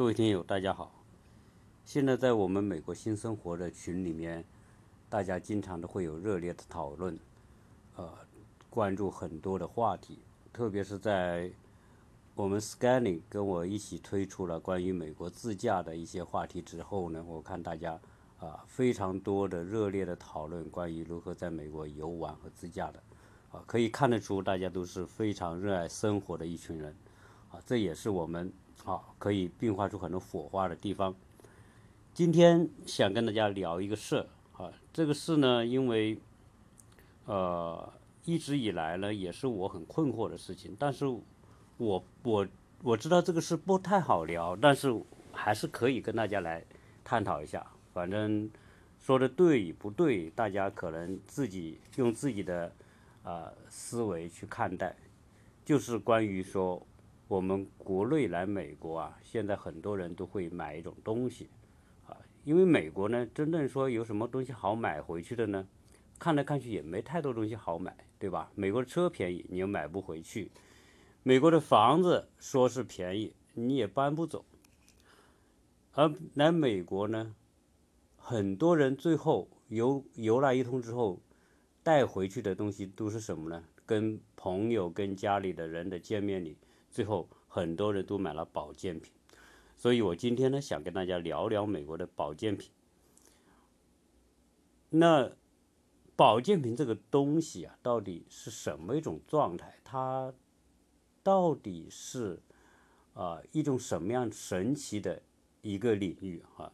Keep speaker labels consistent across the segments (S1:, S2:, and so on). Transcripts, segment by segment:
S1: 各位听友，大家好。现在在我们美国新生活的群里面，大家经常都会有热烈的讨论，呃，关注很多的话题。特别是在我们 Scanning 跟我一起推出了关于美国自驾的一些话题之后呢，我看大家啊非常多的热烈的讨论关于如何在美国游玩和自驾的，啊，可以看得出大家都是非常热爱生活的一群人，啊，这也是我们。好，可以迸发出很多火花的地方。今天想跟大家聊一个事，啊，这个事呢，因为，呃，一直以来呢，也是我很困惑的事情。但是，我我我知道这个事不太好聊，但是还是可以跟大家来探讨一下。反正说的对与不对，大家可能自己用自己的啊思维去看待，就是关于说。我们国内来美国啊，现在很多人都会买一种东西，啊，因为美国呢，真正说有什么东西好买回去的呢？看来看去也没太多东西好买，对吧？美国的车便宜，你又买不回去；美国的房子说是便宜，你也搬不走。而来美国呢，很多人最后游游来一通之后，带回去的东西都是什么呢？跟朋友、跟家里的人的见面礼。最后，很多人都买了保健品，所以我今天呢，想跟大家聊聊美国的保健品。那保健品这个东西啊，到底是什么一种状态？它到底是啊一种什么样神奇的一个领域啊？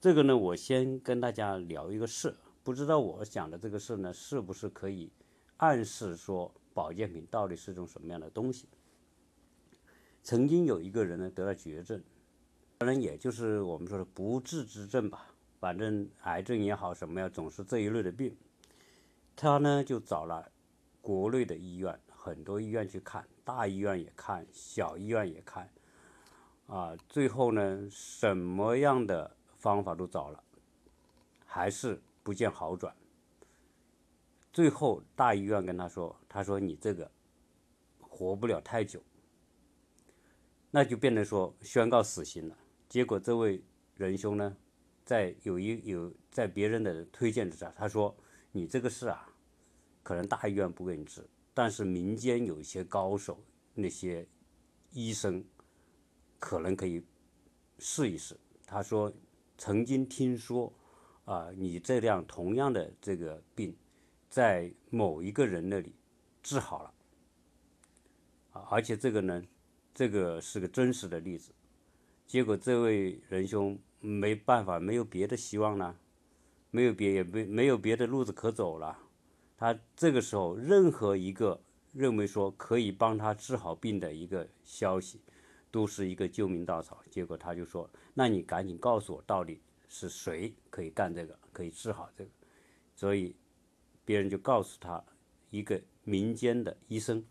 S1: 这个呢，我先跟大家聊一个事，不知道我讲的这个事呢，是不是可以暗示说保健品到底是种什么样的东西？曾经有一个人呢得了绝症，当然也就是我们说的不治之症吧，反正癌症也好什么呀，总是这一类的病。他呢就找了国内的医院，很多医院去看，大医院也看，小医院也看，啊，最后呢什么样的方法都找了，还是不见好转。最后大医院跟他说：“他说你这个活不了太久。”那就变成说宣告死刑了。结果这位仁兄呢，在有一有在别人的推荐之下，他说：“你这个事啊，可能大医院不给你治，但是民间有一些高手，那些医生可能可以试一试。”他说：“曾经听说啊，你这样同样的这个病，在某一个人那里治好了啊，而且这个呢。”这个是个真实的例子，结果这位仁兄没办法，没有别的希望了，没有别也没没有别的路子可走了。他这个时候，任何一个认为说可以帮他治好病的一个消息，都是一个救命稻草。结果他就说：“那你赶紧告诉我，到底是谁可以干这个，可以治好这个？”所以别人就告诉他一个民间的医生。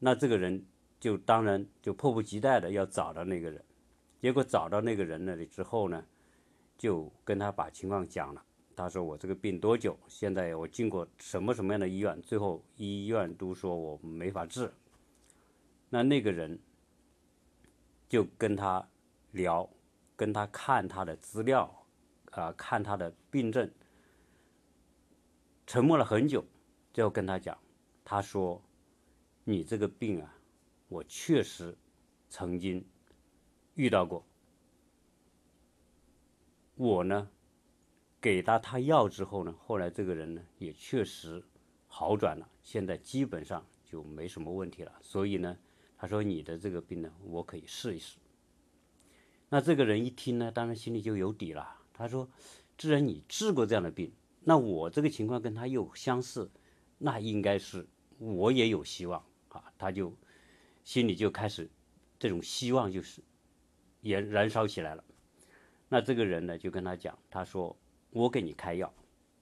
S1: 那这个人。就当然就迫不及待的要找到那个人，结果找到那个人那里之后呢，就跟他把情况讲了。他说我这个病多久？现在我进过什么什么样的医院？最后医院都说我没法治。那那个人就跟他聊，跟他看他的资料，啊，看他的病症，沉默了很久，最后跟他讲，他说你这个病啊。我确实曾经遇到过，我呢给他他药之后呢，后来这个人呢也确实好转了，现在基本上就没什么问题了。所以呢，他说你的这个病呢，我可以试一试。那这个人一听呢，当然心里就有底了。他说，既然你治过这样的病，那我这个情况跟他又相似，那应该是我也有希望啊。他就。心里就开始，这种希望就是也燃烧起来了。那这个人呢，就跟他讲，他说：“我给你开药，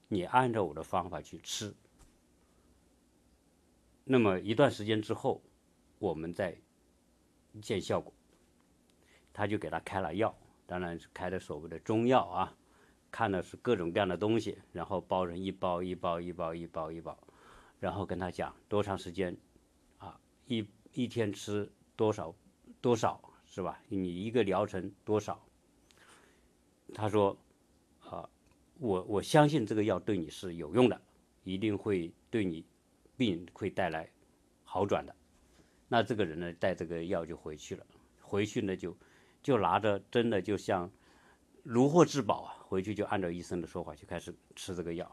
S1: 你按照我的方法去吃。那么一段时间之后，我们再见效果。”他就给他开了药，当然是开的所谓的中药啊，看的是各种各样的东西，然后包成一包一包一包一包一包，然后跟他讲多长时间啊一。一天吃多少多少是吧？你一个疗程多少？他说，啊，我我相信这个药对你是有用的，一定会对你病会带来好转的。那这个人呢，带这个药就回去了，回去呢就就拿着，真的就像如获至宝啊！回去就按照医生的说法就开始吃这个药，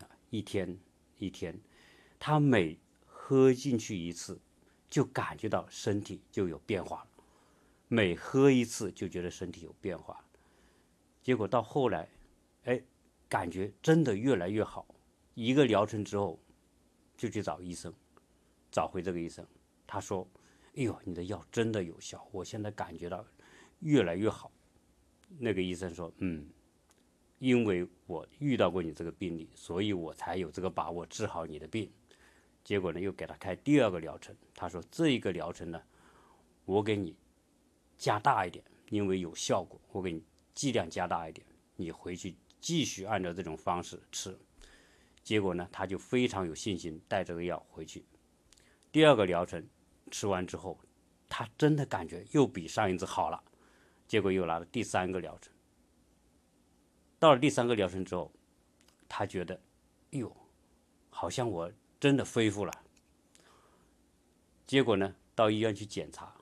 S1: 啊，一天一天，他每喝进去一次，就感觉到身体就有变化了，每喝一次就觉得身体有变化，结果到后来，哎，感觉真的越来越好。一个疗程之后，就去找医生，找回这个医生。他说：“哎呦，你的药真的有效，我现在感觉到越来越好。”那个医生说：“嗯，因为我遇到过你这个病例，所以我才有这个把握治好你的病。”结果呢，又给他开第二个疗程。他说：“这一个疗程呢，我给你加大一点，因为有效果，我给你剂量加大一点，你回去继续按照这种方式吃。”结果呢，他就非常有信心带这个药回去。第二个疗程。吃完之后，他真的感觉又比上一次好了，结果又来了第三个疗程。到了第三个疗程之后，他觉得，哎呦，好像我真的恢复了。结果呢，到医院去检查，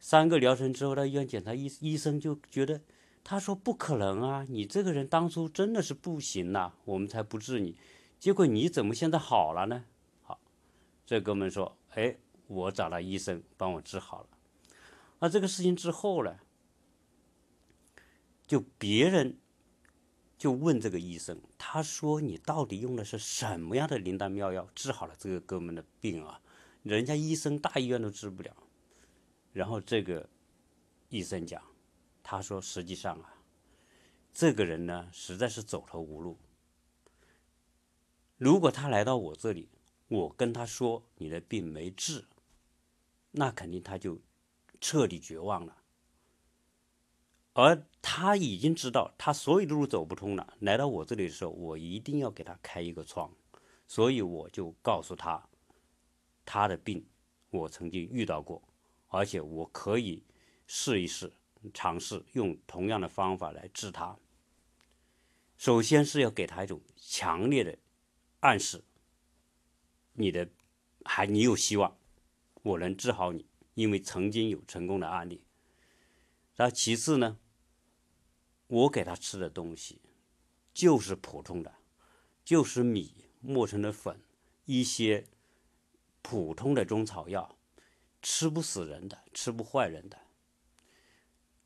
S1: 三个疗程之后到医院检查，医医生就觉得，他说不可能啊，你这个人当初真的是不行呐，我们才不治你，结果你怎么现在好了呢？好，这哥们说，哎。我找了医生帮我治好了，那这个事情之后呢，就别人就问这个医生，他说你到底用的是什么样的灵丹妙药治好了这个哥们的病啊？人家医生大医院都治不了。然后这个医生讲，他说实际上啊，这个人呢实在是走投无路，如果他来到我这里，我跟他说你的病没治。那肯定他就彻底绝望了，而他已经知道他所有的路走不通了。来到我这里的时候，我一定要给他开一个窗，所以我就告诉他，他的病我曾经遇到过，而且我可以试一试，尝试用同样的方法来治他。首先是要给他一种强烈的暗示，你的还你有希望。我能治好你，因为曾经有成功的案例。那其次呢，我给他吃的东西就是普通的，就是米磨成的粉，一些普通的中草药，吃不死人的，吃不坏人的。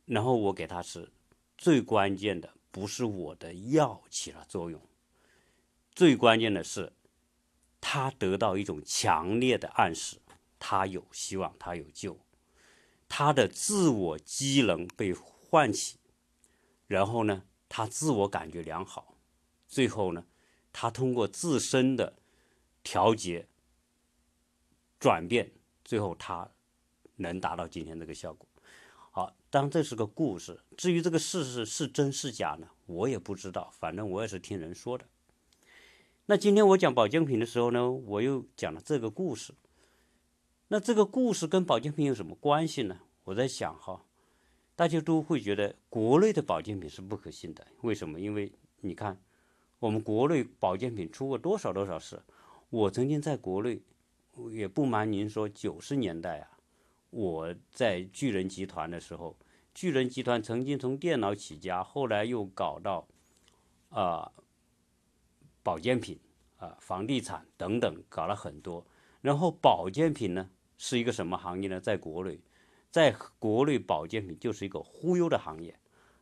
S1: 然后我给他吃，最关键的不是我的药起了作用，最关键的是他得到一种强烈的暗示。他有希望，他有救，他的自我机能被唤起，然后呢，他自我感觉良好，最后呢，他通过自身的调节、转变，最后他能达到今天这个效果。好，当这是个故事，至于这个事实是真是假呢，我也不知道，反正我也是听人说的。那今天我讲保健品的时候呢，我又讲了这个故事。那这个故事跟保健品有什么关系呢？我在想哈，大家都会觉得国内的保健品是不可信的。为什么？因为你看，我们国内保健品出过多少多少事。我曾经在国内，也不瞒您说，九十年代啊，我在巨人集团的时候，巨人集团曾经从电脑起家，后来又搞到啊保健品啊房地产等等，搞了很多。然后保健品呢？是一个什么行业呢？在国内，在国内保健品就是一个忽悠的行业，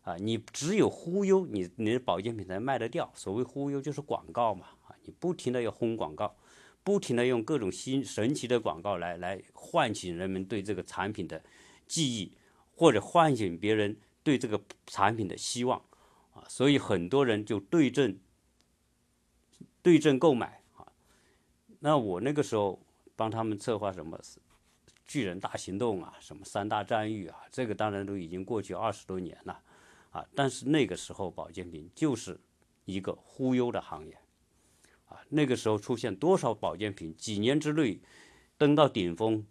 S1: 啊，你只有忽悠，你你的保健品才卖得掉。所谓忽悠就是广告嘛，啊，你不停的要轰广告，不停的用各种新神奇的广告来来唤醒人们对这个产品的记忆，或者唤醒别人对这个产品的希望，啊，所以很多人就对症对症购买啊。那我那个时候帮他们策划什么？巨人大行动啊，什么三大战役啊，这个当然都已经过去二十多年了，啊，但是那个时候保健品就是一个忽悠的行业，啊，那个时候出现多少保健品，几年之内登到顶峰，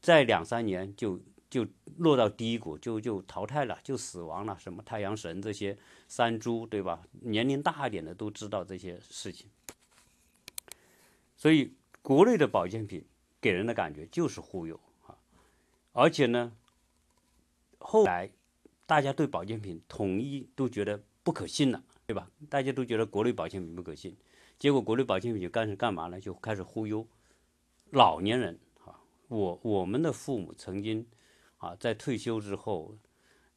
S1: 在两三年就就落到低谷，就就淘汰了，就死亡了。什么太阳神这些三株，对吧？年龄大一点的都知道这些事情。所以，国内的保健品给人的感觉就是忽悠啊，而且呢，后来大家对保健品统一都觉得不可信了，对吧？大家都觉得国内保健品不可信，结果国内保健品就干是干嘛呢？就开始忽悠老年人啊。我我们的父母曾经。啊，在退休之后，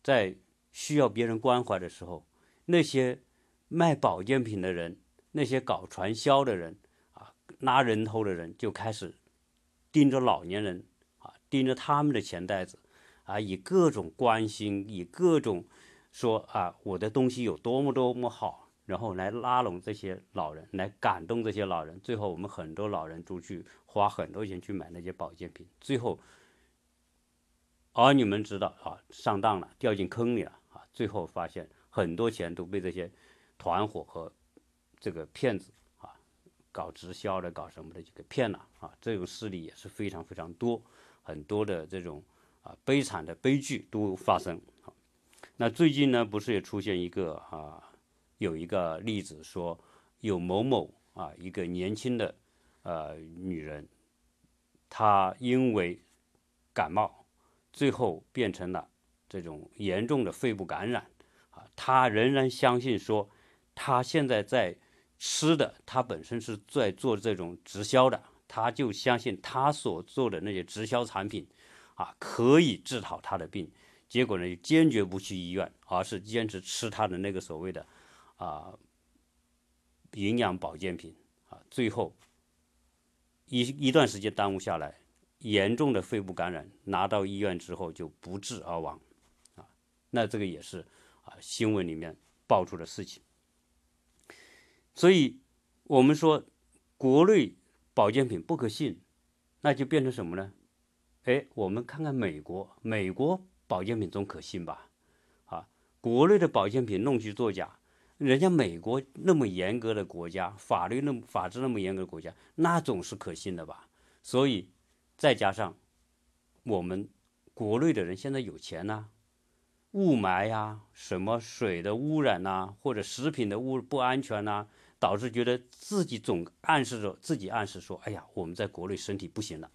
S1: 在需要别人关怀的时候，那些卖保健品的人，那些搞传销的人，啊，拉人头的人，就开始盯着老年人，啊，盯着他们的钱袋子，啊，以各种关心，以各种说啊，我的东西有多么多么好，然后来拉拢这些老人，来感动这些老人。最后，我们很多老人出去花很多钱去买那些保健品，最后。儿女们知道啊，上当了，掉进坑里了啊！最后发现很多钱都被这些团伙和这个骗子，搞直销的、搞什么的就给骗了啊！这种事例也是非常非常多，很多的这种啊悲惨的悲剧都发生。那最近呢，不是也出现一个啊，有一个例子说，有某某啊，一个年轻的呃女人，她因为感冒。最后变成了这种严重的肺部感染，啊，她仍然相信说，她现在在吃的，他本身是在做这种直销的，他就相信他所做的那些直销产品，啊，可以治好他的病。结果呢，坚决不去医院，而是坚持吃他的那个所谓的啊营养保健品，啊，最后一一段时间耽误下来。严重的肺部感染，拿到医院之后就不治而亡，啊，那这个也是啊新闻里面爆出的事情。所以，我们说国内保健品不可信，那就变成什么呢？哎，我们看看美国，美国保健品总可信吧？啊，国内的保健品弄虚作假，人家美国那么严格的国家，法律那么法治那么严格的国家，那总是可信的吧？所以。再加上我们国内的人现在有钱呐，雾霾呀，什么水的污染呐，或者食品的污不安全呐，导致觉得自己总暗示着自己暗示说，哎呀，我们在国内身体不行了，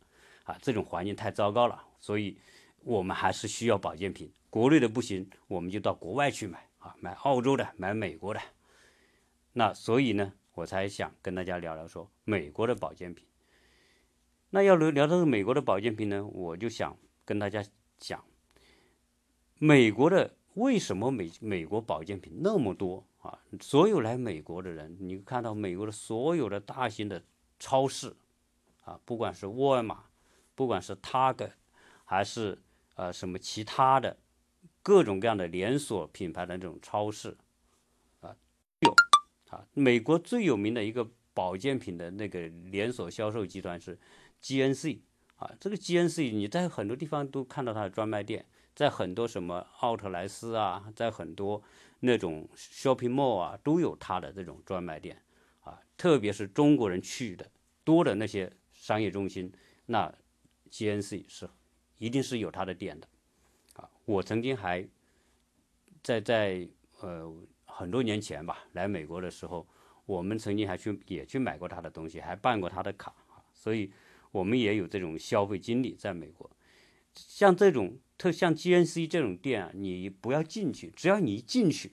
S1: 啊，这种环境太糟糕了，所以我们还是需要保健品。国内的不行，我们就到国外去买啊，买澳洲的，买美国的。那所以呢，我才想跟大家聊聊说美国的保健品。那要聊聊到美国的保健品呢，我就想跟大家讲，美国的为什么美美国保健品那么多所有来美国的人，你看到美国的所有的大型的超市啊，不管是沃尔玛，不管是 tag 还是呃什么其他的各种各样的连锁品牌的这种超市啊，有啊，美国最有名的一个保健品的那个连锁销售集团是。GNC 啊，这个 GNC 你在很多地方都看到它的专卖店，在很多什么奥特莱斯啊，在很多那种 shopping mall 啊，都有它的这种专卖店啊。特别是中国人去的多的那些商业中心，那 GNC 是一定是有它的店的啊。我曾经还在在呃很多年前吧，来美国的时候，我们曾经还去也去买过它的东西，还办过它的卡啊，所以。我们也有这种消费经历，在美国，像这种特像 GNC 这种店啊，你不要进去，只要你一进去，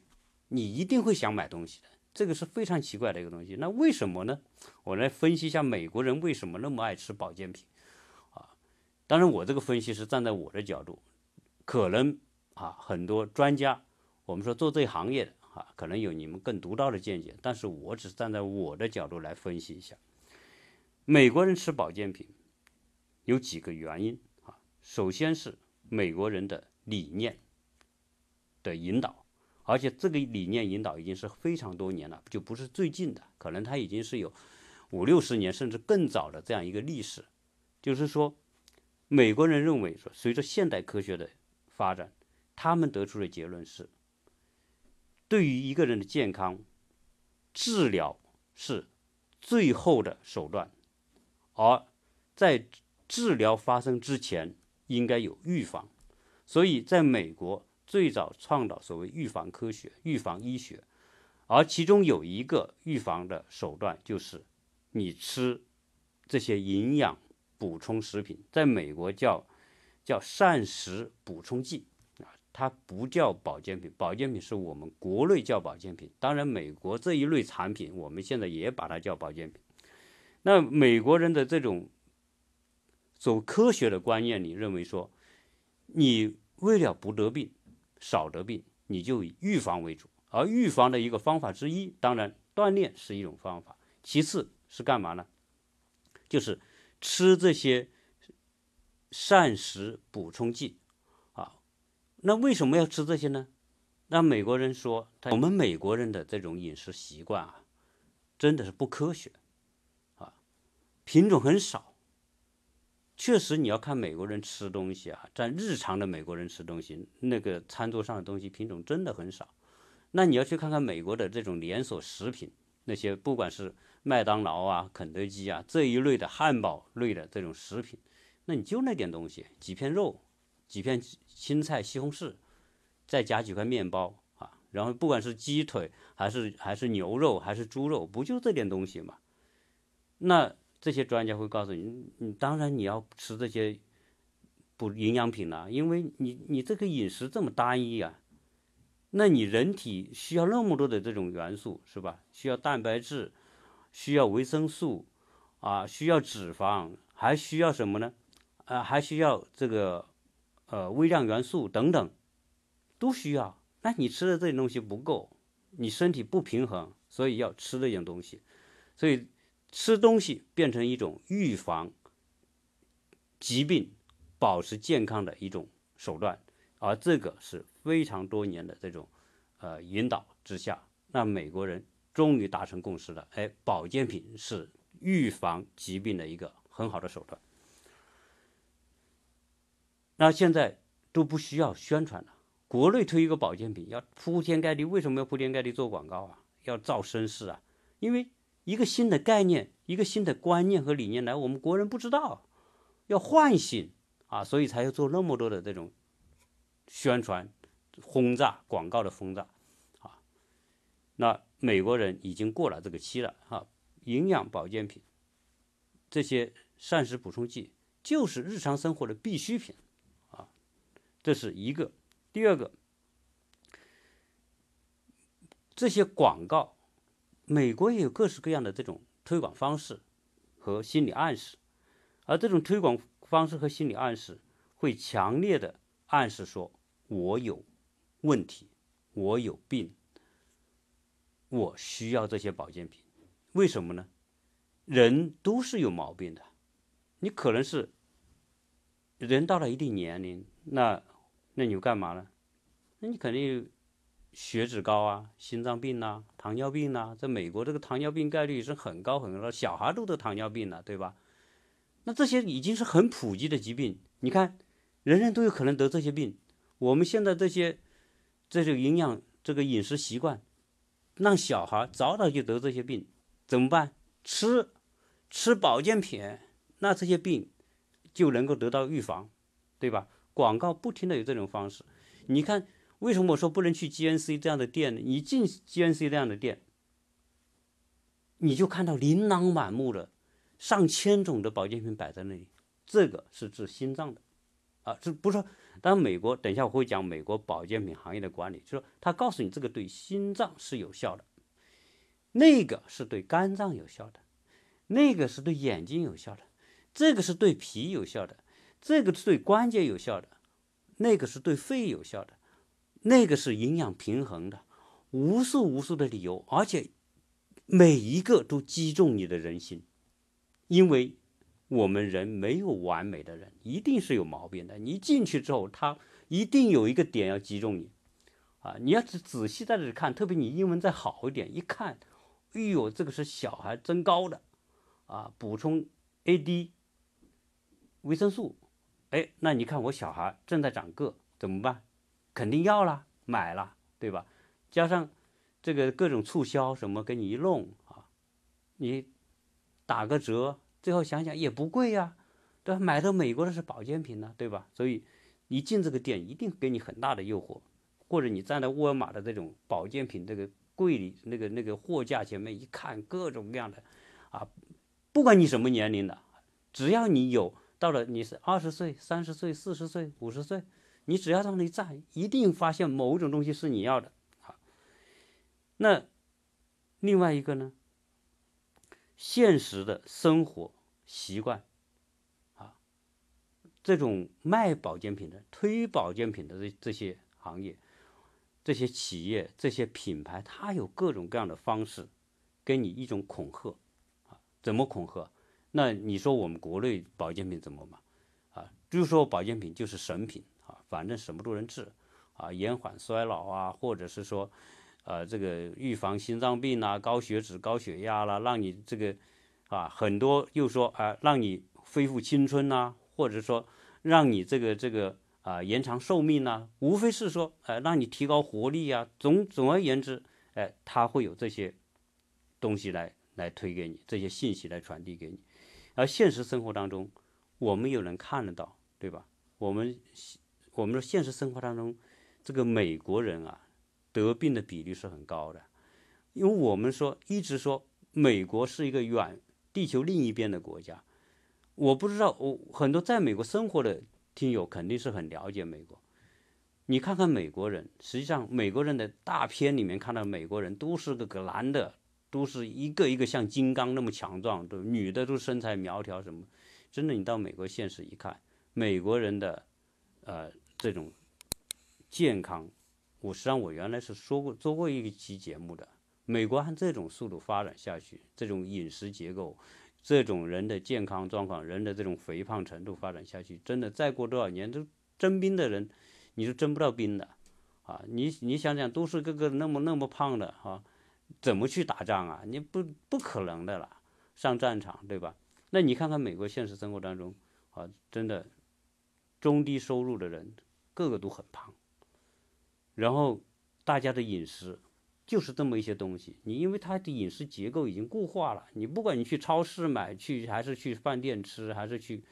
S1: 你一定会想买东西的。这个是非常奇怪的一个东西。那为什么呢？我来分析一下美国人为什么那么爱吃保健品啊。当然，我这个分析是站在我的角度，可能啊很多专家，我们说做这行业的啊，可能有你们更独到的见解，但是我只是站在我的角度来分析一下。美国人吃保健品有几个原因啊？首先是美国人的理念的引导，而且这个理念引导已经是非常多年了，就不是最近的，可能它已经是有五六十年甚至更早的这样一个历史。就是说，美国人认为说，随着现代科学的发展，他们得出的结论是，对于一个人的健康，治疗是最后的手段。而在治疗发生之前，应该有预防，所以在美国最早倡导所谓预防科学、预防医学，而其中有一个预防的手段就是你吃这些营养补充食品，在美国叫叫膳食补充剂。它不叫保健品，保健品是我们国内叫保健品。当然，美国这一类产品，我们现在也把它叫保健品。那美国人的这种走科学的观念里认为说，你为了不得病、少得病，你就以预防为主。而预防的一个方法之一，当然锻炼是一种方法，其次是干嘛呢？就是吃这些膳食补充剂。啊那为什么要吃这些呢？那美国人说，我们美国人的这种饮食习惯啊，真的是不科学，啊，品种很少。确实，你要看美国人吃东西啊，在日常的美国人吃东西，那个餐桌上的东西品种真的很少。那你要去看看美国的这种连锁食品，那些不管是麦当劳啊、肯德基啊这一类的汉堡类的这种食品，那你就那点东西，几片肉。几片青菜、西红柿，再加几块面包啊，然后不管是鸡腿还是还是牛肉还是猪肉，不就这点东西吗？那这些专家会告诉你，你当然你要吃这些补营养品了，因为你你这个饮食这么单一啊，那你人体需要那么多的这种元素是吧？需要蛋白质，需要维生素啊，需要脂肪，还需要什么呢？啊，还需要这个。呃，微量元素等等都需要。那你吃的这些东西不够，你身体不平衡，所以要吃这些东西。所以吃东西变成一种预防疾病、保持健康的一种手段。而这个是非常多年的这种呃引导之下，那美国人终于达成共识了。哎，保健品是预防疾病的一个很好的手段。那现在都不需要宣传了。国内推一个保健品要铺天盖地，为什么要铺天盖地做广告啊？要造声势啊？因为一个新的概念、一个新的观念和理念来，我们国人不知道，要唤醒啊，所以才要做那么多的这种宣传、轰炸、广告的轰炸啊。那美国人已经过了这个期了啊，营养保健品这些膳食补充剂就是日常生活的必需品啊。这是一个，第二个，这些广告，美国也有各式各样的这种推广方式和心理暗示，而这种推广方式和心理暗示会强烈的暗示说，我有问题，我有病，我需要这些保健品，为什么呢？人都是有毛病的，你可能是人到了一定年龄，那。那你又干嘛呢？那你肯定血脂高啊，心脏病呐，糖尿病呐。在美国，这个糖尿病概率是很高很高的，小孩都得糖尿病了，对吧？那这些已经是很普及的疾病。你看，人人都有可能得这些病。我们现在这些这种营养、这个饮食习惯，让小孩早早就得这些病，怎么办？吃吃保健品，那这些病就能够得到预防，对吧？广告不停的有这种方式，你看为什么我说不能去 GNC 这样的店呢？你进 GNC 这样的店，你就看到琳琅满目的上千种的保健品摆在那里，这个是治心脏的，啊，这不是说，当然美国等一下我会讲美国保健品行业的管理，就说他告诉你这个对心脏是有效的，那个是对肝脏有效的，那个是对眼睛有效的，这个是对脾有效的。这个是对关节有效的，那个是对肺有效的，那个是营养平衡的，无数无数的理由，而且每一个都击中你的人心，因为我们人没有完美的人，一定是有毛病的。你进去之后，他一定有一个点要击中你，啊，你要仔仔细在这里看，特别你英文再好一点，一看，哎呦，这个是小孩增高的，啊，补充 A D 维生素。哎，那你看我小孩正在长个，怎么办？肯定要了，买了，对吧？加上这个各种促销什么，给你一弄啊，你打个折，最后想想也不贵呀，对吧？买的美国的是保健品呢，对吧？所以你进这个店一定给你很大的诱惑，或者你站在沃尔玛的这种保健品这个柜里，那个那个货架前面一看，各种各样的，啊，不管你什么年龄的，只要你有到了你是二十岁、三十岁、四十岁、五十岁，你只要在那里站，一定发现某种东西是你要的啊。那另外一个呢，现实的生活习惯啊。这种卖保健品的、推保健品的这这些行业、这些企业、这些品牌，它有各种各样的方式，给你一种恐吓，啊，怎么恐吓？那你说我们国内保健品怎么嘛？啊，就是说保健品就是神品，反正什么都能治，啊，延缓衰老啊，或者是说，呃，这个预防心脏病啊、高血脂、高血压啦，让你这个，啊，很多又说啊，让你恢复青春呐。或者说，让你这个这个啊延长寿命呢，无非是说，呃，让你提高活力呀。总总而言之，哎，他会有这些东西来来推给你，这些信息来传递给你。而现实生活当中，我们又能看得到，对吧？我们我们的现实生活当中，这个美国人啊，得病的比例是很高的，因为我们说一直说美国是一个远地球另一边的国家。我不知道，我很多在美国生活的听友肯定是很了解美国。你看看美国人，实际上美国人的大片里面看到美国人都是个个男的，都是一个一个像金刚那么强壮，都女的都身材苗条什么。真的，你到美国现实一看，美国人的呃这种健康，我实际上我原来是说过做过一期节目的。美国按这种速度发展下去，这种饮食结构。这种人的健康状况，人的这种肥胖程度发展下去，真的再过多少年，都征兵的人，你是征不到兵的，啊，你你想想，都是个个那么那么胖的哈，怎么去打仗啊？你不不可能的了，上战场对吧？那你看看美国现实生活当中，啊，真的中低收入的人个个都很胖，然后大家的饮食。就是这么一些东西，你因为它的饮食结构已经固化了，你不管你去超市买，去还是去饭店吃，还是去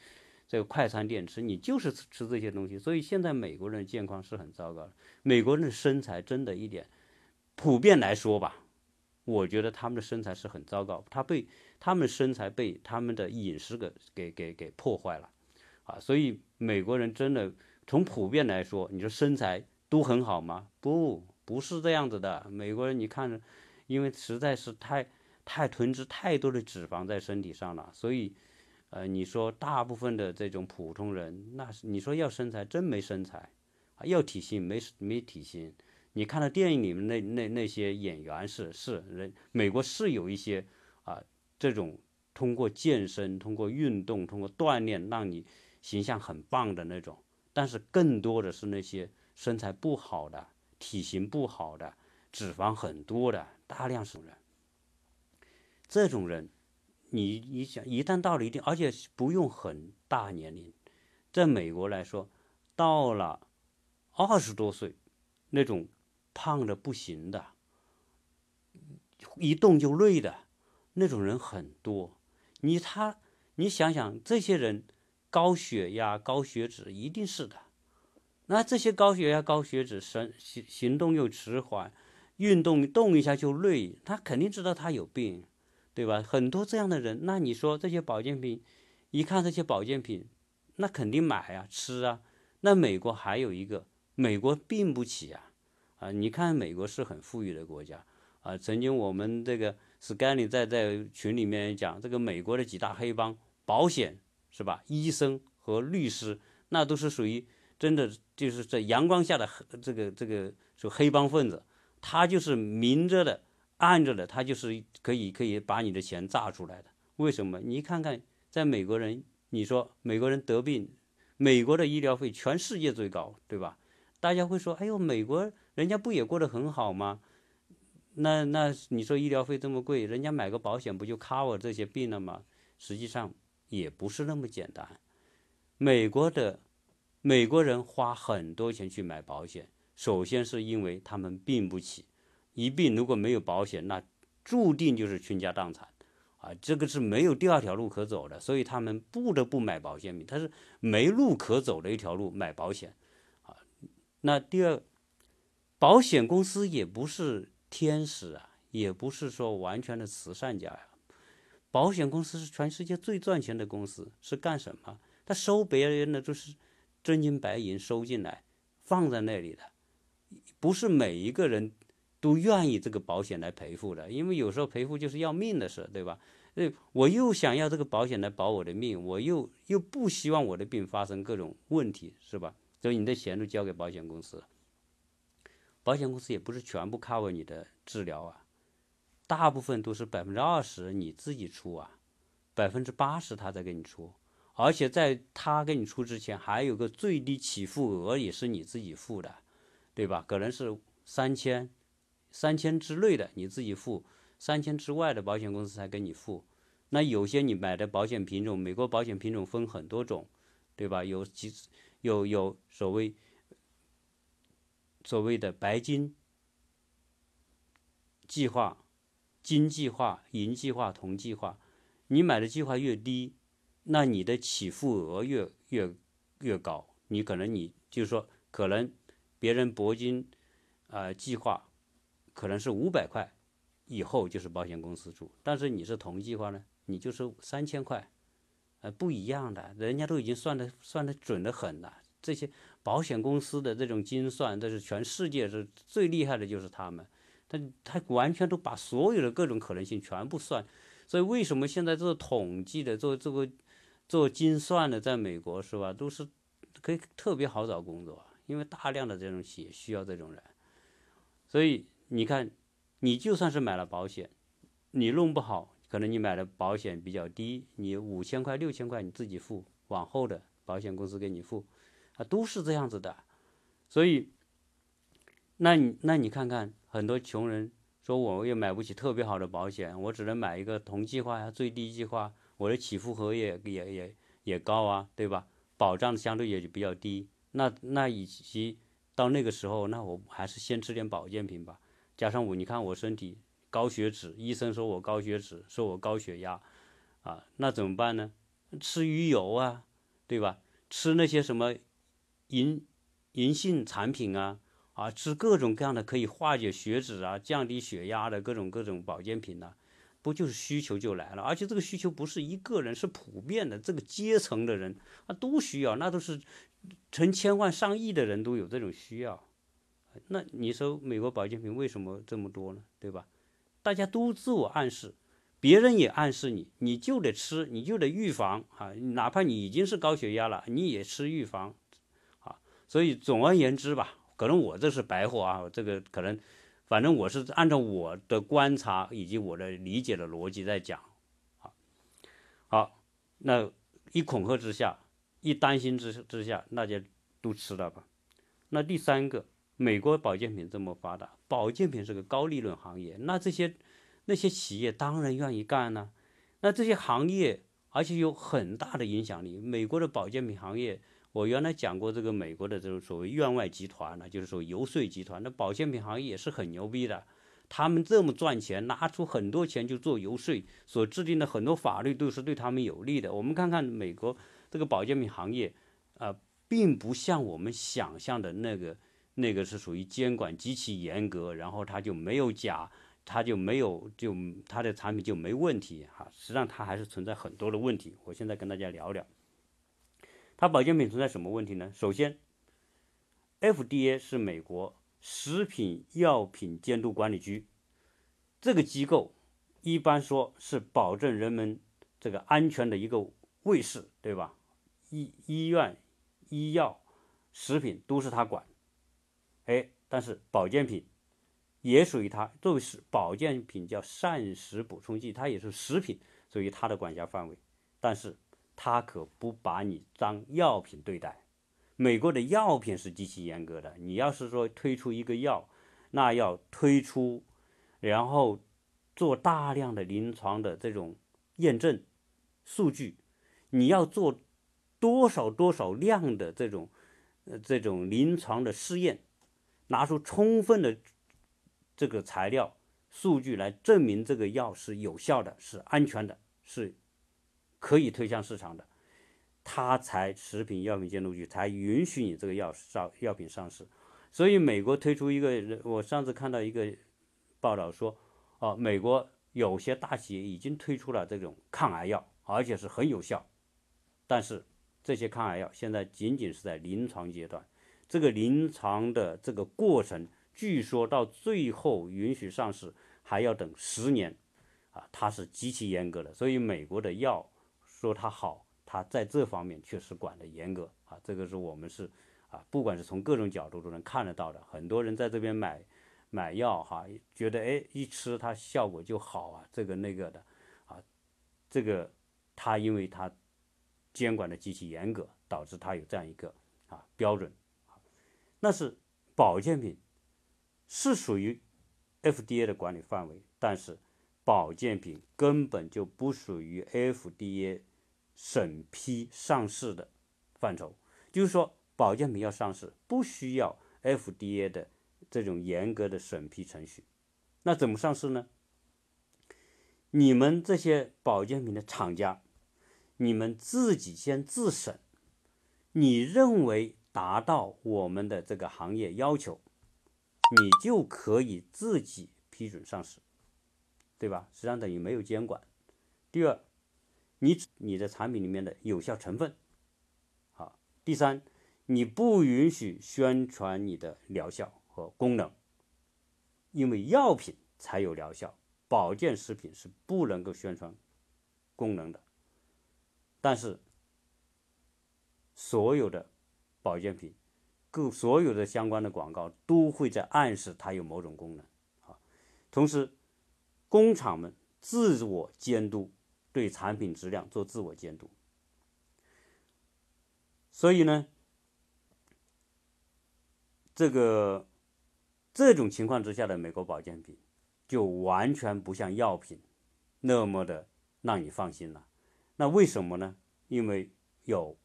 S1: 这个快餐店吃，你就是吃这些东西。所以现在美国人健康是很糟糕的，美国人的身材真的一点，普遍来说吧，我觉得他们的身材是很糟糕，他被他们身材被他们的饮食给给给给破坏了，啊，所以美国人真的从普遍来说，你说身材都很好吗？不。不是这样子的，美国人你看，因为实在是太太囤积太多的脂肪在身体上了，所以，呃，你说大部分的这种普通人，那你说要身材真没身材，要体型没没体型。你看到电影里面那那那些演员是是人，美国是有一些啊这种通过健身、通过运动、通过锻炼让你形象很棒的那种，但是更多的是那些身材不好的。体型不好的，脂肪很多的，大量数人，这种人，你你想，一旦到了一定，而且不用很大年龄，在美国来说，到了二十多岁，那种胖的不行的，一动就累的那种人很多。你他，你想想，这些人高血压、高血脂，一定是的。那这些高血压、高血脂，行行行动又迟缓，运动动一下就累，他肯定知道他有病，对吧？很多这样的人，那你说这些保健品，一看这些保健品，那肯定买啊，吃啊。那美国还有一个，美国病不起啊，啊，你看美国是很富裕的国家啊。曾经我们这个 s c a n 在在群里面讲，这个美国的几大黑帮，保险是吧？医生和律师，那都是属于。真的就是在阳光下的这个这个说黑帮分子，他就是明着的、暗着的，他就是可以可以把你的钱榨出来的。为什么？你看看，在美国人，你说美国人得病，美国的医疗费全世界最高，对吧？大家会说，哎呦，美国人家不也过得很好吗？那那你说医疗费这么贵，人家买个保险不就 cover 这些病了吗？实际上也不是那么简单，美国的。美国人花很多钱去买保险，首先是因为他们病不起，一病如果没有保险，那注定就是倾家荡产，啊，这个是没有第二条路可走的，所以他们不得不买保险品，他是没路可走的一条路，买保险啊，那第二，保险公司也不是天使啊，也不是说完全的慈善家呀。保险公司是全世界最赚钱的公司，是干什么？他收别人的都是真金白银收进来，放在那里的，不是每一个人都愿意这个保险来赔付的，因为有时候赔付就是要命的事，对吧？那，我又想要这个保险来保我的命，我又又不希望我的病发生各种问题，是吧？所以你的钱都交给保险公司，保险公司也不是全部 cover 你的治疗啊。大部分都是百分之二十你自己出啊，百分之八十他在给你出，而且在他给你出之前，还有个最低起付额也是你自己付的，对吧？可能是三千，三千之内的你自己付，三千之外的保险公司才给你付。那有些你买的保险品种，美国保险品种分很多种，对吧？有几有有所谓所谓的白金计划。金计划、银计划、铜计划，你买的计划越低，那你的起付额越越越高。你可能你就是说，可能别人铂金啊计划可能是五百块，以后就是保险公司出，但是你是铜计划呢，你就是三千块，呃，不一样的，人家都已经算的算的准的很了。这些保险公司的这种精算，这是全世界是最厉害的，就是他们。他他完全都把所有的各种可能性全部算，所以为什么现在做统计的、做这个做精算的，在美国是吧，都是可以特别好找工作，因为大量的这种企业需要这种人。所以你看，你就算是买了保险，你弄不好，可能你买的保险比较低，你五千块、六千块你自己付，往后的保险公司给你付，啊，都是这样子的。所以，那你那你看看。很多穷人说，我也买不起特别好的保险，我只能买一个同计划呀，最低计划，我的起付额也也也也高啊，对吧？保障相对也就比较低。那那以及到那个时候，那我还是先吃点保健品吧。加上我，你看我身体高血脂，医生说我高血脂，说我高血压，啊，那怎么办呢？吃鱼油啊，对吧？吃那些什么银银杏产品啊。啊，吃各种各样的可以化解血脂啊、降低血压的各种各种保健品呢，不就是需求就来了？而且这个需求不是一个人，是普遍的，这个阶层的人啊都需要，那都是成千万上亿的人都有这种需要。那你说美国保健品为什么这么多呢？对吧？大家都自我暗示，别人也暗示你，你就得吃，你就得预防啊，哪怕你已经是高血压了，你也吃预防啊。所以总而言之吧。可能我这是白话啊，这个可能，反正我是按照我的观察以及我的理解的逻辑在讲，啊，好，那一恐吓之下，一担心之之下，那就都吃了吧。那第三个，美国保健品这么发达，保健品是个高利润行业，那这些那些企业当然愿意干呢。那这些行业而且有很大的影响力，美国的保健品行业。我原来讲过这个美国的这种所谓院外集团呢，就是说游说集团，那保健品行业也是很牛逼的，他们这么赚钱，拿出很多钱就做游说，所制定的很多法律都是对他们有利的。我们看看美国这个保健品行业，啊，并不像我们想象的那个，那个是属于监管极其严格，然后它就没有假，它就没有就它的产品就没问题哈，实际上它还是存在很多的问题。我现在跟大家聊聊。它保健品存在什么问题呢？首先，FDA 是美国食品药品监督管理局，这个机构一般说是保证人们这个安全的一个卫士，对吧？医医院、医药、食品都是他管。哎，但是保健品也属于它，作为是保健品叫膳食补充剂，它也是食品，属于它的管辖范围，但是。他可不把你当药品对待。美国的药品是极其严格的，你要是说推出一个药，那要推出，然后做大量的临床的这种验证数据，你要做多少多少量的这种呃这种临床的试验，拿出充分的这个材料数据来证明这个药是有效的，是安全的，是。可以推向市场的，它才食品药品监督局才允许你这个药上药品上市。所以美国推出一个，我上次看到一个报道说，哦，美国有些大企业已经推出了这种抗癌药，而且是很有效。但是这些抗癌药现在仅仅是在临床阶段，这个临床的这个过程，据说到最后允许上市还要等十年，啊，它是极其严格的。所以美国的药说它好，它在这方面确实管得严格。啊，这个是我们是。啊，不管是从各种角度都能看得到的，很多人在这边买买药哈，觉得哎一吃它效果就好啊，这个那个的。啊，这个它因为它监管的极其严格，导致它有这样一个啊标准。啊，那是保健品是属于 FDA 的管理范围，但是保健品根本就不属于 FDA 审批上市的范畴，就是说。保健品要上市，不需要 FDA 的这种严格的审批程序，那怎么上市呢？你们这些保健品的厂家，你们自己先自审，你认为达到我们的这个行业要求，你就可以自己批准上市，对吧？实际上等于没有监管。第二，你你的产品里面的有效成分，好。第三。你不允许宣传你的疗效和功能，因为药品才有疗效，保健食品是不能够宣传功能的。但是，所有的保健品，各所有的相关的广告都会在暗示它有某种功能啊。同时，工厂们自我监督，对产品质量做自我监督。所以呢？这个这种情况之下的美国保健品，就完全不像药品那么的让你放心了。那为什么呢？因为有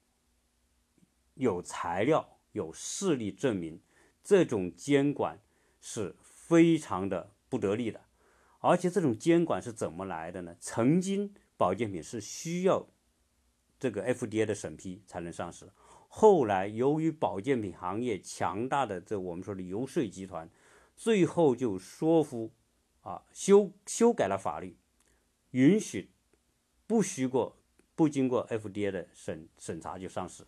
S1: 有材料、有事例证明，这种监管是非常的不得力的。而且这种监管是怎么来的呢？曾经保健品是需要这个 FDA 的审批才能上市。后来，由于保健品行业强大的这我们说的游说集团，最后就说服啊修修改了法律，允许不需过不经过 FDA 的审审查就上市，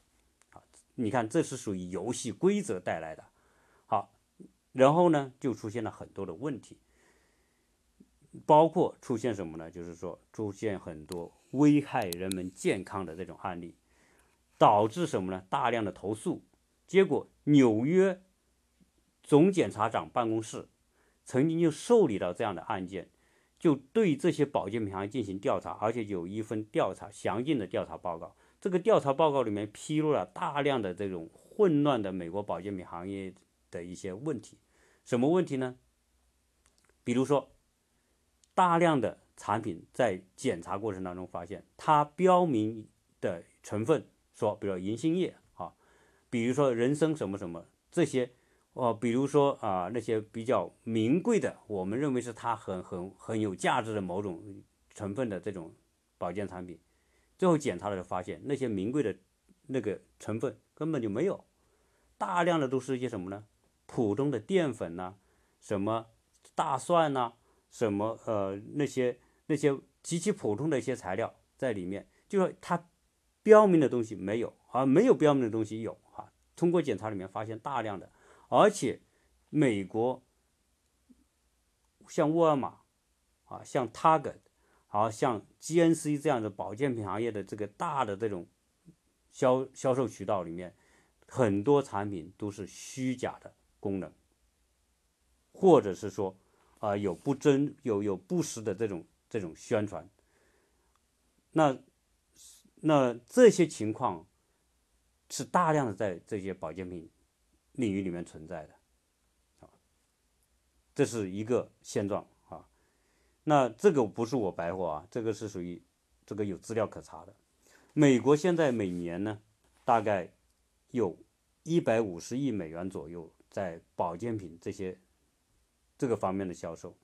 S1: 啊，你看这是属于游戏规则带来的，好，然后呢就出现了很多的问题，包括出现什么呢？就是说出现很多危害人们健康的这种案例。导致什么呢？大量的投诉，结果纽约总检察长办公室曾经就受理到这样的案件，就对这些保健品行业进行调查，而且有一份调查详尽的调查报告。这个调查报告里面披露了大量的这种混乱的美国保健品行业的一些问题。什么问题呢？比如说，大量的产品在检查过程当中发现，它标明的成分。说，比如银杏叶啊，比如说人参什么什么这些，哦，比如说啊那些比较名贵的，我们认为是它很很很有价值的某种成分的这种保健产品，最后检查了就发现那些名贵的那个成分根本就没有，大量的都是一些什么呢？普通的淀粉呐，什么大蒜呐，什么呃那些那些极其普通的一些材料在里面，就说它。标明的东西没有，而没有标明的东西有哈。通过检查里面发现大量的，而且美国像沃尔玛啊，像 Target，好像 GNC 这样的保健品行业的这个大的这种销销售渠道里面，很多产品都是虚假的功能，或者是说啊有不真有有不实的这种这种宣传，那。那这些情况是大量的在这些保健品领域里面存在的，这是一个现状啊。那这个不是我白话啊，这个是属于这个有资料可查的。美国现在每年呢，大概有一百五十亿美元左右在保健品这些这个方面的销售，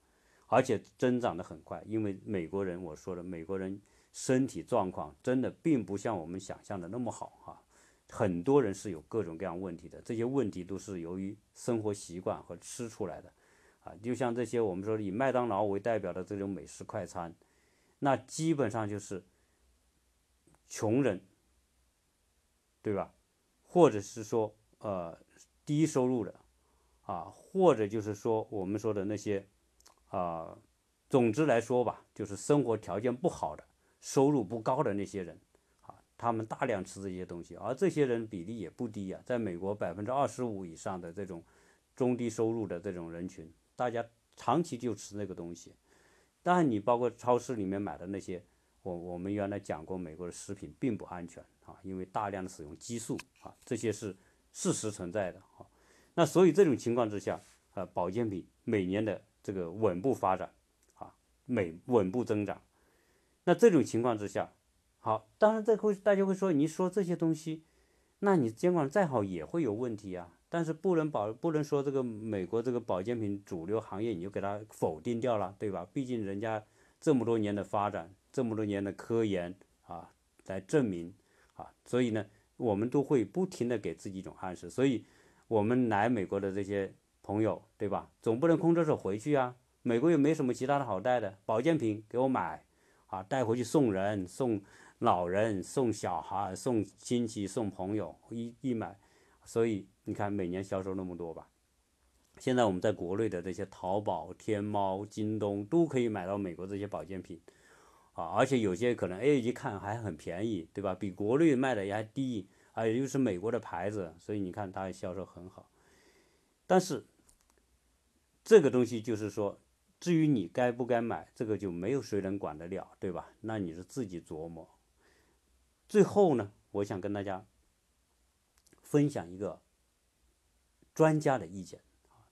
S1: 而且增长的很快，因为美国人我说了，美国人。身体状况真的并不像我们想象的那么好哈，很多人是有各种各样问题的，这些问题都是由于生活习惯和吃出来的，啊，就像这些我们说以麦当劳为代表的这种美食快餐，那基本上就是穷人，对吧？或者是说呃低收入的，啊，或者就是说我们说的那些啊，总之来说吧，就是生活条件不好的、收入不高的那些人。啊他们大量吃这些东西，而这些人比例也不低啊，在美国百分之二十五以上的这种中低收入的这种人群，大家长期就吃那个东西。当然，你包括超市里面买的那些，我我们原来讲过，美国的食品并不安全啊，因为大量的使用激素啊，这些是事实存在的啊。那所以这种情况之下，呃，保健品每年的这个稳步发展啊，每稳步增长。那这种情况之下，好，当然这会大家会说，你说这些东西，那你监管再好也会有问题啊。但是不能保，不能说这个美国这个保健品主流行业你就给它否定掉了，对吧？毕竟人家这么多年的发展，这么多年的科研啊，来证明啊，所以呢，我们都会不停的给自己一种暗示。所以，我们来美国的这些朋友，对吧？总不能空着手回去啊。美国又没什么其他的好带的，保健品给我买啊，带回去送人送。老人送小孩、送亲戚、送朋友，一一买，所以你看每年销售那么多吧。现在我们在国内的这些淘宝、天猫、京东都可以买到美国这些保健品，啊，而且有些可能哎一看还很便宜，对吧？比国内卖的也还低，啊，又是美国的牌子，所以你看它销售很好。但是这个东西就是说，至于你该不该买，这个就没有谁能管得了，对吧？那你是自己琢磨。最后呢，我想跟大家分享一个专家的意见。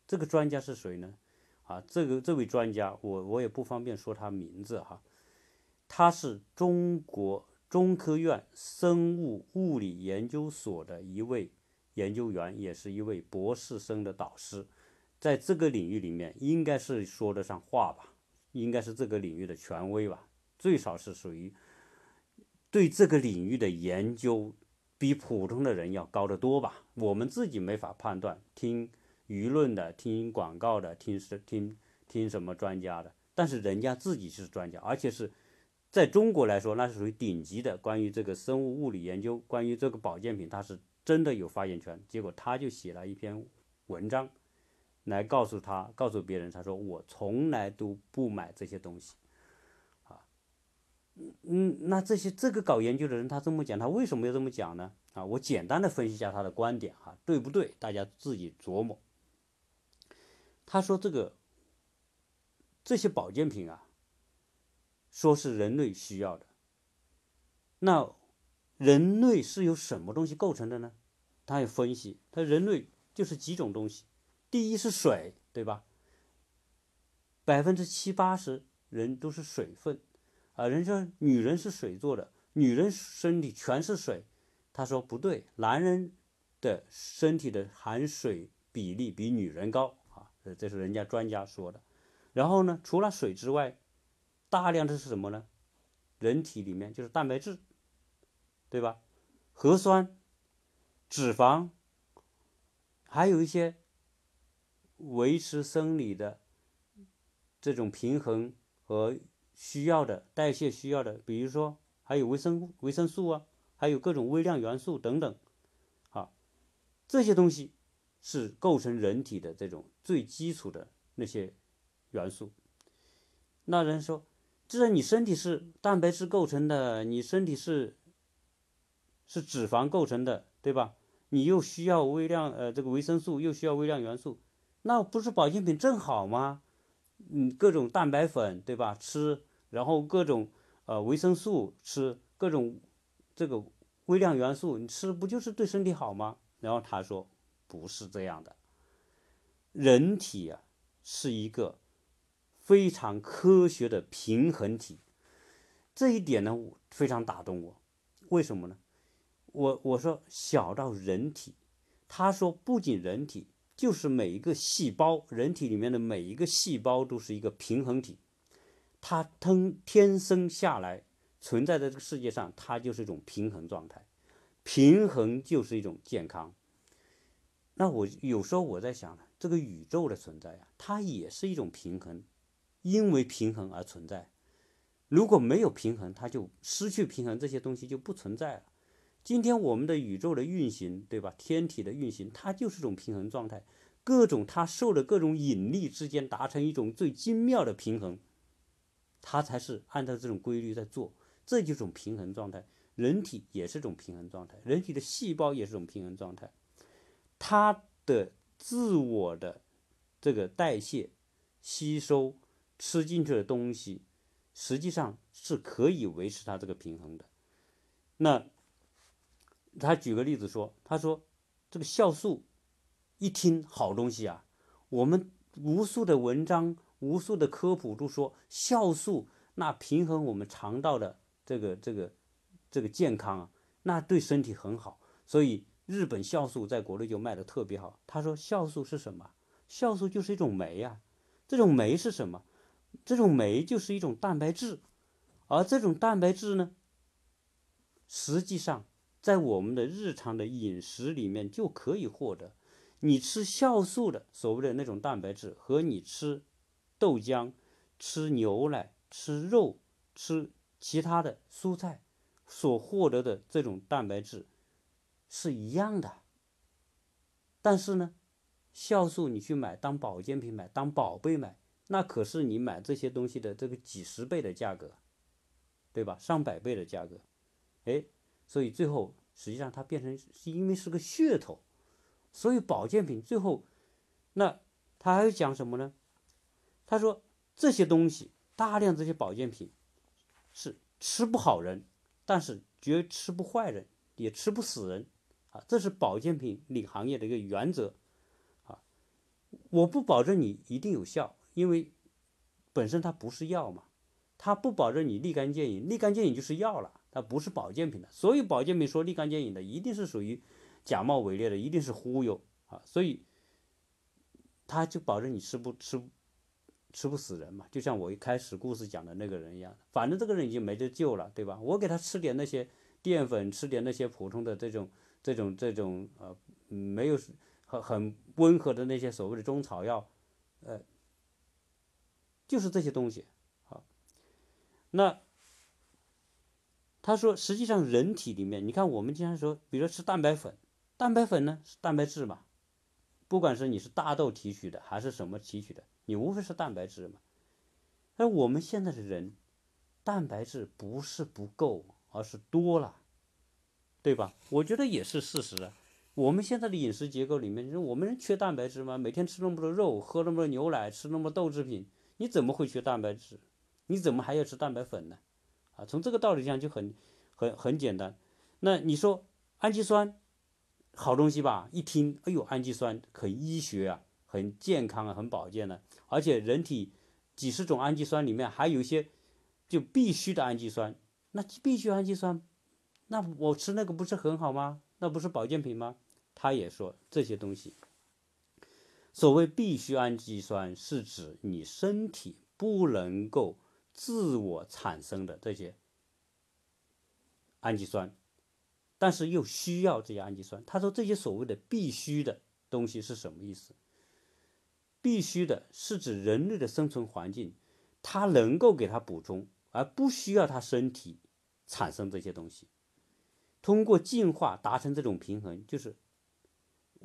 S1: 这个专家是谁呢？啊，这个这位专家，我我也不方便说他名字哈。他是中国中科院生物物理研究所的一位研究员，也是一位博士生的导师，在这个领域里面应该是说得上话吧，应该是这个领域的权威吧，最少是属于。对这个领域的研究比普通的人要高得多吧？我们自己没法判断，听舆论的、听广告的、听是听听什么专家的，但是人家自己是专家，而且是在中国来说，那是属于顶级的。关于这个生物物理研究，关于这个保健品，他是真的有发言权。结果他就写了一篇文章，来告诉他，告诉别人，他说我从来都不买这些东西。啊嗯那这些这个搞研究的人他这么讲，他为什么要这么讲呢？啊，我简单的分析一下他的观点哈，对不对？大家自己琢磨。他说这个这些保健品啊，说是人类需要的，那人类是由什么东西构成的呢？他要分析，他人类就是几种东西，第一是水，对吧？百分之七八十人都是水分。啊，人说女人是水做的，女人身体全是水。他说不对，男人的身体的含水比例比女人高啊，这是人家专家说的。然后呢，除了水之外，大量的是什么呢？人体里面就是蛋白质，对吧？核酸、脂肪，还有一些维持生理的这种平衡和。需要的代谢需要的，比如说还有维生维生素啊，还有各种微量元素等等，啊，这些东西是构成人体的这种最基础的那些元素。那人说，既然你身体是蛋白质构成的，你身体是是脂肪构成的，对吧？你又需要微量呃这个维生素，又需要微量元素，那不是保健品正好吗？嗯，各种蛋白粉对吧？吃，然后各种呃维生素吃，各种这个微量元素你吃不就是对身体好吗？然后他说不是这样的，人体啊是一个非常科学的平衡体，这一点呢非常打动我。为什么呢？我我说小到人体，他说不仅人体。就是每一个细胞，人体里面的每一个细胞都是一个平衡体，它天天生下来存在在这个世界上，它就是一种平衡状态。平衡就是一种健康。那我有时候我在想，这个宇宙的存在啊，它也是一种平衡，因为平衡而存在。如果没有平衡，它就失去平衡，这些东西就不存在了。今天我们的宇宙的运行，对吧？天体的运行，它就是一种平衡状态，各种它受的各种引力之间达成一种最精妙的平衡，它才是按照这种规律在做，这就是种平衡状态。人体也是种平衡状态，人体的细胞也是种平衡状态，它的自我的这个代谢、吸收、吃进去的东西，实际上是可以维持它这个平衡的。那。他举个例子说：“他说，这个酵素，一听好东西啊，我们无数的文章、无数的科普都说酵素那平衡我们肠道的这个、这个、这个健康啊，那对身体很好。所以日本酵素在国内就卖的特别好。他说酵素是什么？酵素就是一种酶啊。这种酶是什么？这种酶就是一种蛋白质，而这种蛋白质呢，实际上。”在我们的日常的饮食里面就可以获得。你吃酵素的所谓的那种蛋白质，和你吃豆浆、吃牛奶、吃肉、吃其他的蔬菜所获得的这种蛋白质是一样的。但是呢，酵素你去买当保健品买当宝贝买，那可是你买这些东西的这个几十倍的价格，对吧？上百倍的价格，哎。所以最后，实际上它变成是因为是个噱头，所以保健品最后，那他还要讲什么呢？他说这些东西大量这些保健品是吃不好人，但是绝吃不坏人，也吃不死人啊，这是保健品领行业的一个原则啊。我不保证你一定有效，因为本身它不是药嘛，它不保证你立竿见影，立竿见影就是药了。它不是保健品的，所有保健品说立竿见影的，一定是属于假冒伪劣的，一定是忽悠啊！所以他就保证你吃不吃吃不死人嘛，就像我一开始故事讲的那个人一样，反正这个人已经没得救了，对吧？我给他吃点那些淀粉，吃点那些普通的这种这种这种呃没有很很温和的那些所谓的中草药，呃，就是这些东西好，那。他说：“实际上，人体里面，你看，我们经常说，比如说吃蛋白粉，蛋白粉呢是蛋白质嘛，不管是你是大豆提取的还是什么提取的，你无非是蛋白质嘛。而我们现在的人，蛋白质不是不够，而是多了，对吧？我觉得也是事实啊。我们现在的饮食结构里面，我们人缺蛋白质吗？每天吃那么多肉，喝那么多牛奶，吃那么多豆制品，你怎么会缺蛋白质？你怎么还要吃蛋白粉呢？”啊，从这个道理上就很、很、很简单。那你说氨基酸好东西吧？一听，哎呦，氨基酸很医学啊，很健康啊，很保健的。而且人体几十种氨基酸里面还有一些就必须的氨基酸。那必须氨基酸，那我吃那个不是很好吗？那不是保健品吗？他也说这些东西，所谓必需氨基酸是指你身体不能够。自我产生的这些氨基酸，但是又需要这些氨基酸。他说这些所谓的必须的东西是什么意思？必须的是指人类的生存环境，它能够给它补充，而不需要它身体产生这些东西。通过进化达成这种平衡，就是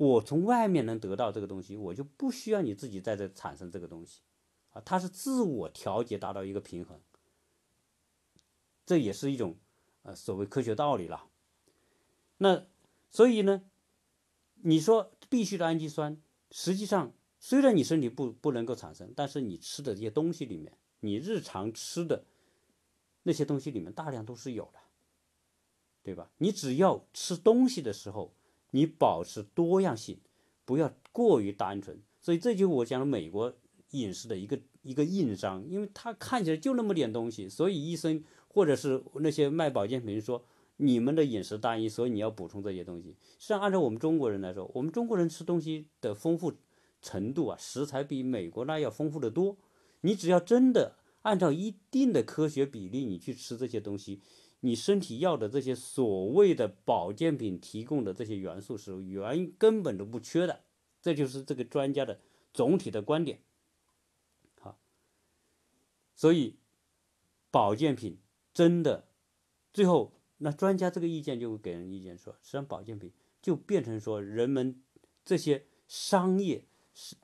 S1: 我从外面能得到这个东西，我就不需要你自己在这产生这个东西。啊，它是自我调节达到一个平衡，这也是一种呃所谓科学道理了。那所以呢，你说必须的氨基酸，实际上虽然你身体不不能够产生，但是你吃的这些东西里面，你日常吃的那些东西里面大量都是有的，对吧？你只要吃东西的时候，你保持多样性，不要过于单纯。所以这就我讲的美国。饮食的一个一个硬伤，因为它看起来就那么点东西，所以医生或者是那些卖保健品说你们的饮食单一，所以你要补充这些东西。实际上，按照我们中国人来说，我们中国人吃东西的丰富程度啊，食材比美国那要丰富的多。你只要真的按照一定的科学比例，你去吃这些东西，你身体要的这些所谓的保健品提供的这些元素是原根本都不缺的。这就是这个专家的总体的观点。好，所以保健品真的最后，那专家这个意见就会给人意见说，实际上保健品就变成说人们这些商业是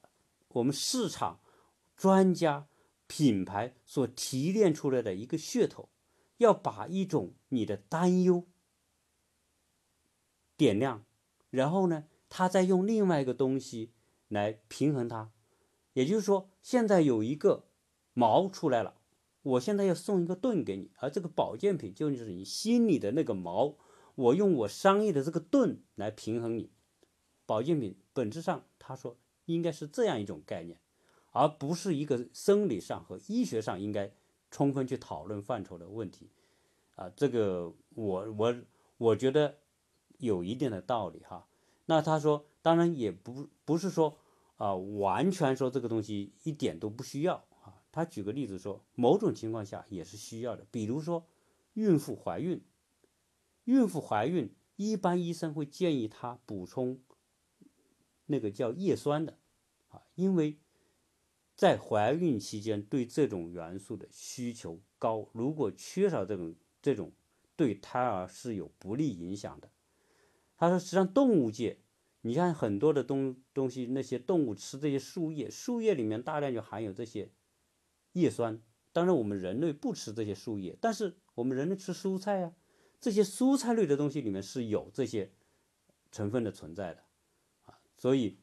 S1: 我们市场专家品牌所提炼出来的一个噱头，要把一种你的担忧点亮，然后呢？他再用另外一个东西来平衡它，也就是说，现在有一个矛出来了，我现在要送一个盾给你，而这个保健品就是你心里的那个矛，我用我商业的这个盾来平衡你。保健品本质上，他说应该是这样一种概念，而不是一个生理上和医学上应该充分去讨论范畴的问题。啊，这个我我我觉得有一定的道理哈。那他说，当然也不不是说啊，完全说这个东西一点都不需要啊。他举个例子说，某种情况下也是需要的，比如说孕妇怀孕，孕妇怀孕一般医生会建议她补充那个叫叶酸的啊，因为在怀孕期间对这种元素的需求高，如果缺少这种这种，对胎儿是有不利影响的。他说：“实际上，动物界，你看很多的东东西，那些动物吃这些树叶，树叶里面大量就含有这些叶酸。当然，我们人类不吃这些树叶，但是我们人类吃蔬菜呀，这些蔬菜类的东西里面是有这些成分的存在的啊。所以，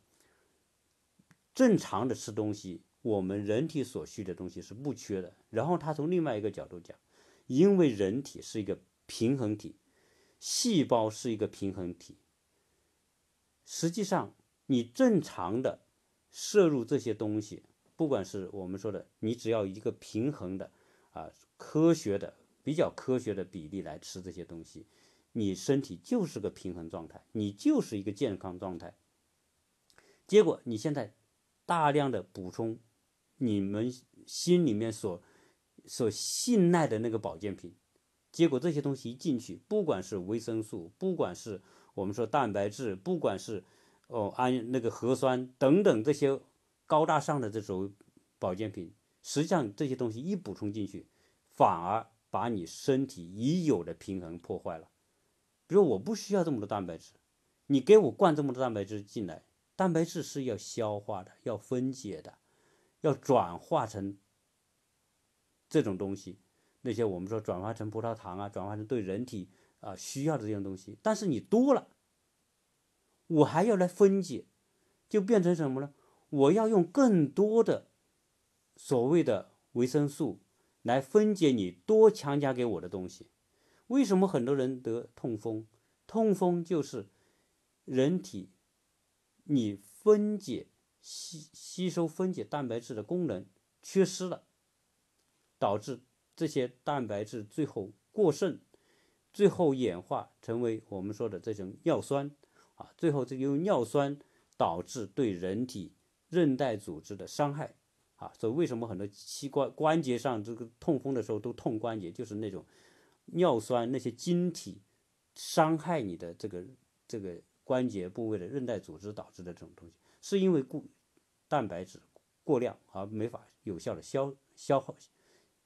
S1: 正常的吃东西，我们人体所需的东西是不缺的。然后他从另外一个角度讲，因为人体是一个平衡体。”细胞是一个平衡体。实际上，你正常的摄入这些东西，不管是我们说的，你只要一个平衡的啊，科学的、比较科学的比例来吃这些东西，你身体就是个平衡状态，你就是一个健康状态。结果你现在大量的补充你们心里面所所信赖的那个保健品。结果这些东西一进去，不管是维生素，不管是我们说蛋白质，不管是哦氨那个核酸等等这些高大上的这种保健品，实际上这些东西一补充进去，反而把你身体已有的平衡破坏了。比如我不需要这么多蛋白质，你给我灌这么多蛋白质进来，蛋白质是要消化的，要分解的，要转化成这种东西。那些我们说转化成葡萄糖啊，转化成对人体啊需要的这样东西，但是你多了，我还要来分解，就变成什么呢？我要用更多的所谓的维生素来分解你多强加给我的东西。为什么很多人得痛风？痛风就是人体你分解吸吸收分解蛋白质的功能缺失了，导致。这些蛋白质最后过剩，最后演化成为我们说的这种尿酸啊，最后这个用尿酸导致对人体韧带组织的伤害啊，所以为什么很多膝关关节上这个痛风的时候都痛关节，就是那种尿酸那些晶体伤害你的这个这个关节部位的韧带组织导致的这种东西，是因为过蛋白质过量而没法有效的消消耗。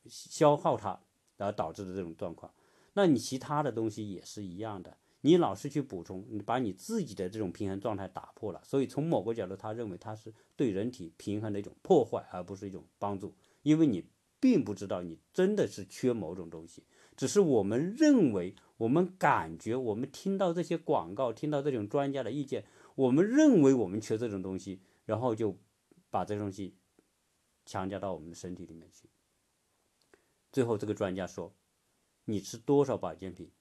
S1: 消耗它，然后导致的这种状况，那你其他的东西也是一样的，你老是去补充，你把你自己的这种平衡状态打破了，所以从某个角度，他认为它是对人体平衡的一种破坏，而不是一种帮助，因为你并不知道你真的是缺某种东西，只是我们认为，我们感觉，我们听到这些广告，听到这种专家的意见，我们认为我们缺这种东西，然后就把这东西强加到我们的身体里面去。最后，这个专家说：“你吃多少保健品，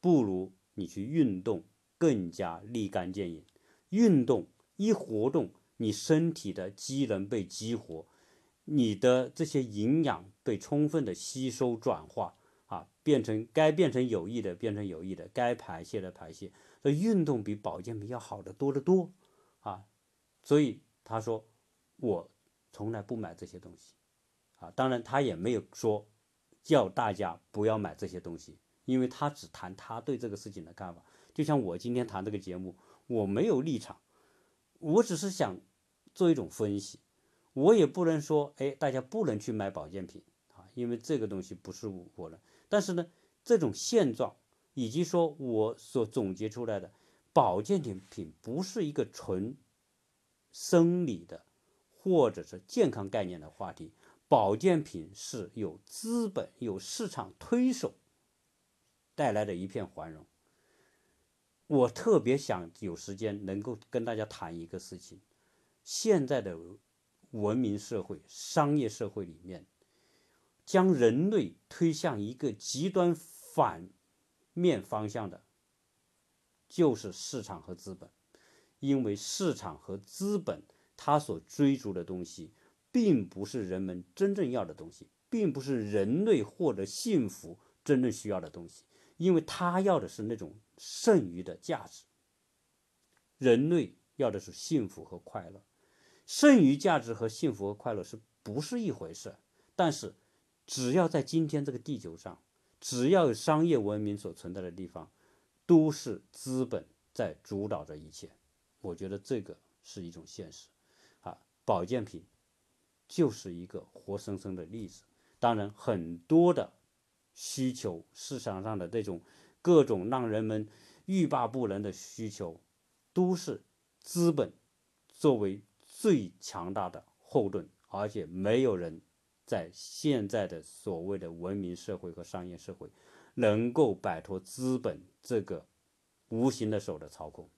S1: 不如你去运动更加立竿见影。运动一活动，你身体的机能被激活，你的这些营养被充分的吸收转化啊，变成该变成有益的变成有益的，该排泄的排泄。所以运动比保健品要好的多得多啊。所以他说，我从来不买这些东西。”啊，当然他也没有说叫大家不要买这些东西，因为他只谈他对这个事情的看法。就像我今天谈这个节目，我没有立场，我只是想做一种分析，我也不能说哎大家不能去买保健品啊，因为这个东西不是我的。但是呢，这种现状以及说我所总结出来的保健品品不是一个纯生理的。或者是健康概念的话题，保健品是有资本、有市场推手带来的一片繁荣。我特别想有时间能够跟大家谈一个事情：现在的文明社会、商业社会里面，将人类推向一个极端反面方向的，就是市场和资本，因为市场和资本。他所追逐的东西，并不是人们真正要的东西，并不是人类获得幸福真正需要的东西，因为他要的是那种剩余的价值。人类要的是幸福和快乐，剩余价值和幸福和快乐是不是一回事？但是，只要在今天这个地球上，只要有商业文明所存在的地方，都是资本在主导着一切。我觉得这个是一种现实啊。保健品就是一个活生生的例子。当然，很多的需求市场上的这种各种让人们欲罢不能的需求，都是资本作为最强大的后盾，而且没有人在现在的所谓的文明社会和商业社会能够摆脱资本这个无形的手的操控，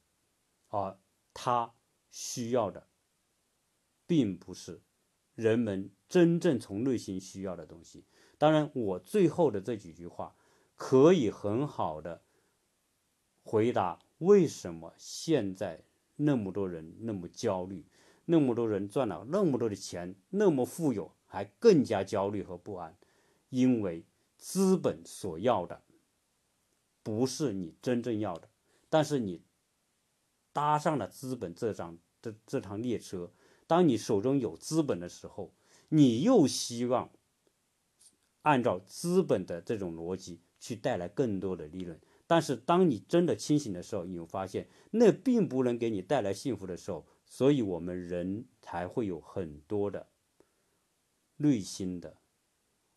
S1: 而他需要的。并不是人们真正从内心需要的东西。当然，我最后的这几句话可以很好的回答为什么现在那么多人那么焦虑，那么多人赚了那么多的钱，那么富有，还更加焦虑和不安。因为资本所要的不是你真正要的，但是你搭上了资本这张这这趟列车。当你手中有资本的时候，你又希望按照资本的这种逻辑去带来更多的利润。但是，当你真的清醒的时候，你会发现那并不能给你带来幸福的时候，所以我们人才会有很多的内心的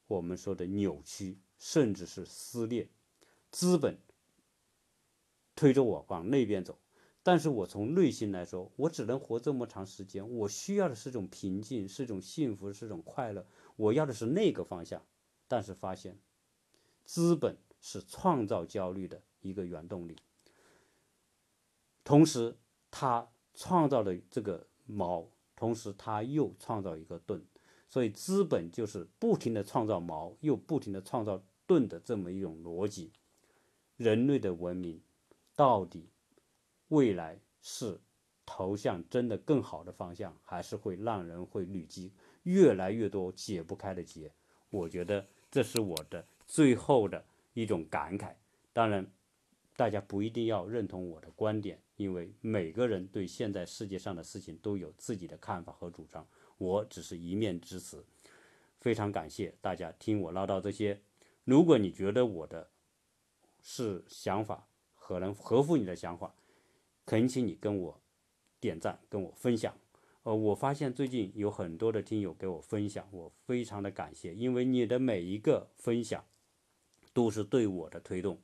S1: 我们说的扭曲，甚至是撕裂。资本推着我往那边走。但是我从内心来说，我只能活这么长时间，我需要的是种平静，是种幸福，是种快乐。我要的是那个方向，但是发现，资本是创造焦虑的一个原动力。同时，它创造了这个矛，同时它又创造一个盾，所以资本就是不停的创造矛，又不停的创造盾的这么一种逻辑。人类的文明到底？未来是投向真的更好的方向，还是会让人会累积越来越多解不开的结？我觉得这是我的最后的一种感慨。当然，大家不一定要认同我的观点，因为每个人对现在世界上的事情都有自己的看法和主张。我只是一面之词。非常感谢大家听我唠叨这些。如果你觉得我的是想法可能合乎你的想法，恳请你跟我点赞，跟我分享。呃，我发现最近有很多的听友给我分享，我非常的感谢，因为你的每一个分享都是对我的推动。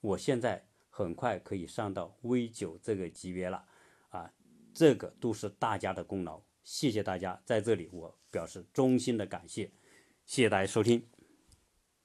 S1: 我现在很快可以上到 V 九这个级别了，啊，这个都是大家的功劳，谢谢大家，在这里我表示衷心的感谢，谢谢大家收听。